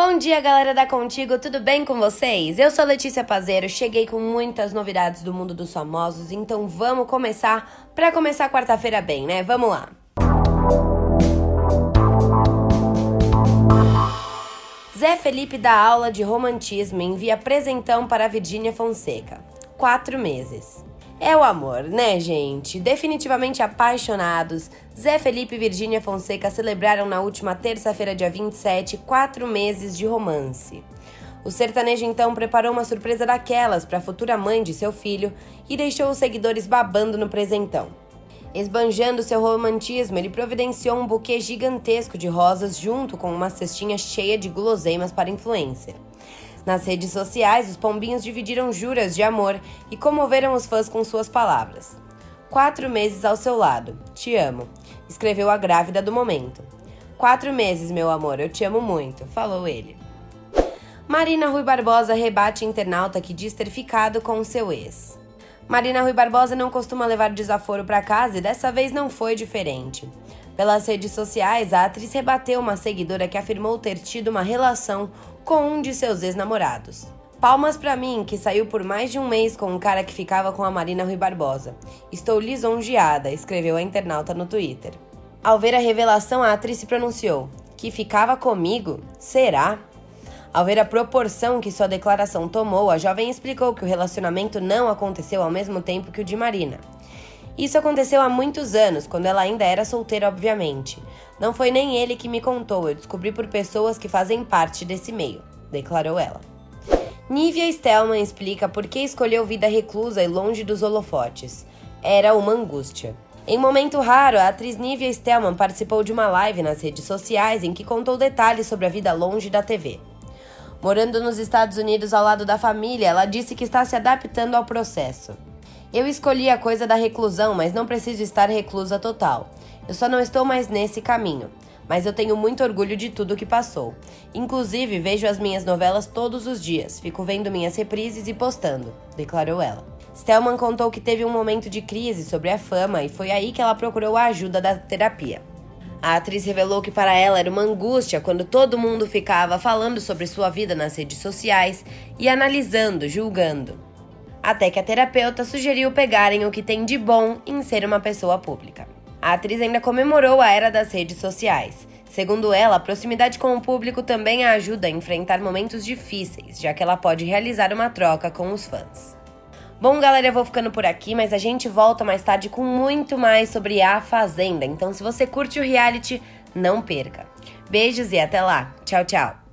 Bom dia, galera da Contigo, tudo bem com vocês? Eu sou Letícia Pazeiro, cheguei com muitas novidades do mundo dos famosos, então vamos começar para começar quarta-feira bem, né? Vamos lá. Zé Felipe dá aula de romantismo e envia presentão para Virgínia Fonseca. Quatro meses. É o amor, né, gente? Definitivamente apaixonados, Zé Felipe e Virgínia Fonseca celebraram na última terça-feira, dia 27, quatro meses de romance. O sertanejo então preparou uma surpresa daquelas para a futura mãe de seu filho e deixou os seguidores babando no presentão. Esbanjando seu romantismo, ele providenciou um buquê gigantesco de rosas junto com uma cestinha cheia de guloseimas para influencer. Nas redes sociais, os pombinhos dividiram juras de amor e comoveram os fãs com suas palavras. Quatro meses ao seu lado, te amo, escreveu a grávida do momento. Quatro meses, meu amor, eu te amo muito, falou ele. Marina Rui Barbosa rebate internauta que diz ter ficado com seu ex. Marina Rui Barbosa não costuma levar desaforo para casa e dessa vez não foi diferente. Pelas redes sociais, a atriz rebateu uma seguidora que afirmou ter tido uma relação com um de seus ex-namorados. Palmas para mim, que saiu por mais de um mês com um cara que ficava com a Marina Rui Barbosa. Estou lisonjeada, escreveu a internauta no Twitter. Ao ver a revelação, a atriz se pronunciou: Que ficava comigo? Será? Ao ver a proporção que sua declaração tomou, a jovem explicou que o relacionamento não aconteceu ao mesmo tempo que o de Marina. Isso aconteceu há muitos anos, quando ela ainda era solteira, obviamente. Não foi nem ele que me contou, eu descobri por pessoas que fazem parte desse meio, declarou ela. Nívia Stelman explica por que escolheu vida reclusa e longe dos holofotes. Era uma angústia. Em momento raro, a atriz Nívia Stelman participou de uma live nas redes sociais em que contou detalhes sobre a vida longe da TV. Morando nos Estados Unidos ao lado da família, ela disse que está se adaptando ao processo. Eu escolhi a coisa da reclusão, mas não preciso estar reclusa total. Eu só não estou mais nesse caminho. Mas eu tenho muito orgulho de tudo que passou. Inclusive, vejo as minhas novelas todos os dias, fico vendo minhas reprises e postando, declarou ela. Stelman contou que teve um momento de crise sobre a fama e foi aí que ela procurou a ajuda da terapia. A atriz revelou que para ela era uma angústia quando todo mundo ficava falando sobre sua vida nas redes sociais e analisando, julgando até que a terapeuta sugeriu pegarem o que tem de bom em ser uma pessoa pública. A atriz ainda comemorou a era das redes sociais. Segundo ela, a proximidade com o público também a ajuda a enfrentar momentos difíceis, já que ela pode realizar uma troca com os fãs. Bom, galera, eu vou ficando por aqui, mas a gente volta mais tarde com muito mais sobre a Fazenda. Então, se você curte o reality, não perca. Beijos e até lá. Tchau, tchau.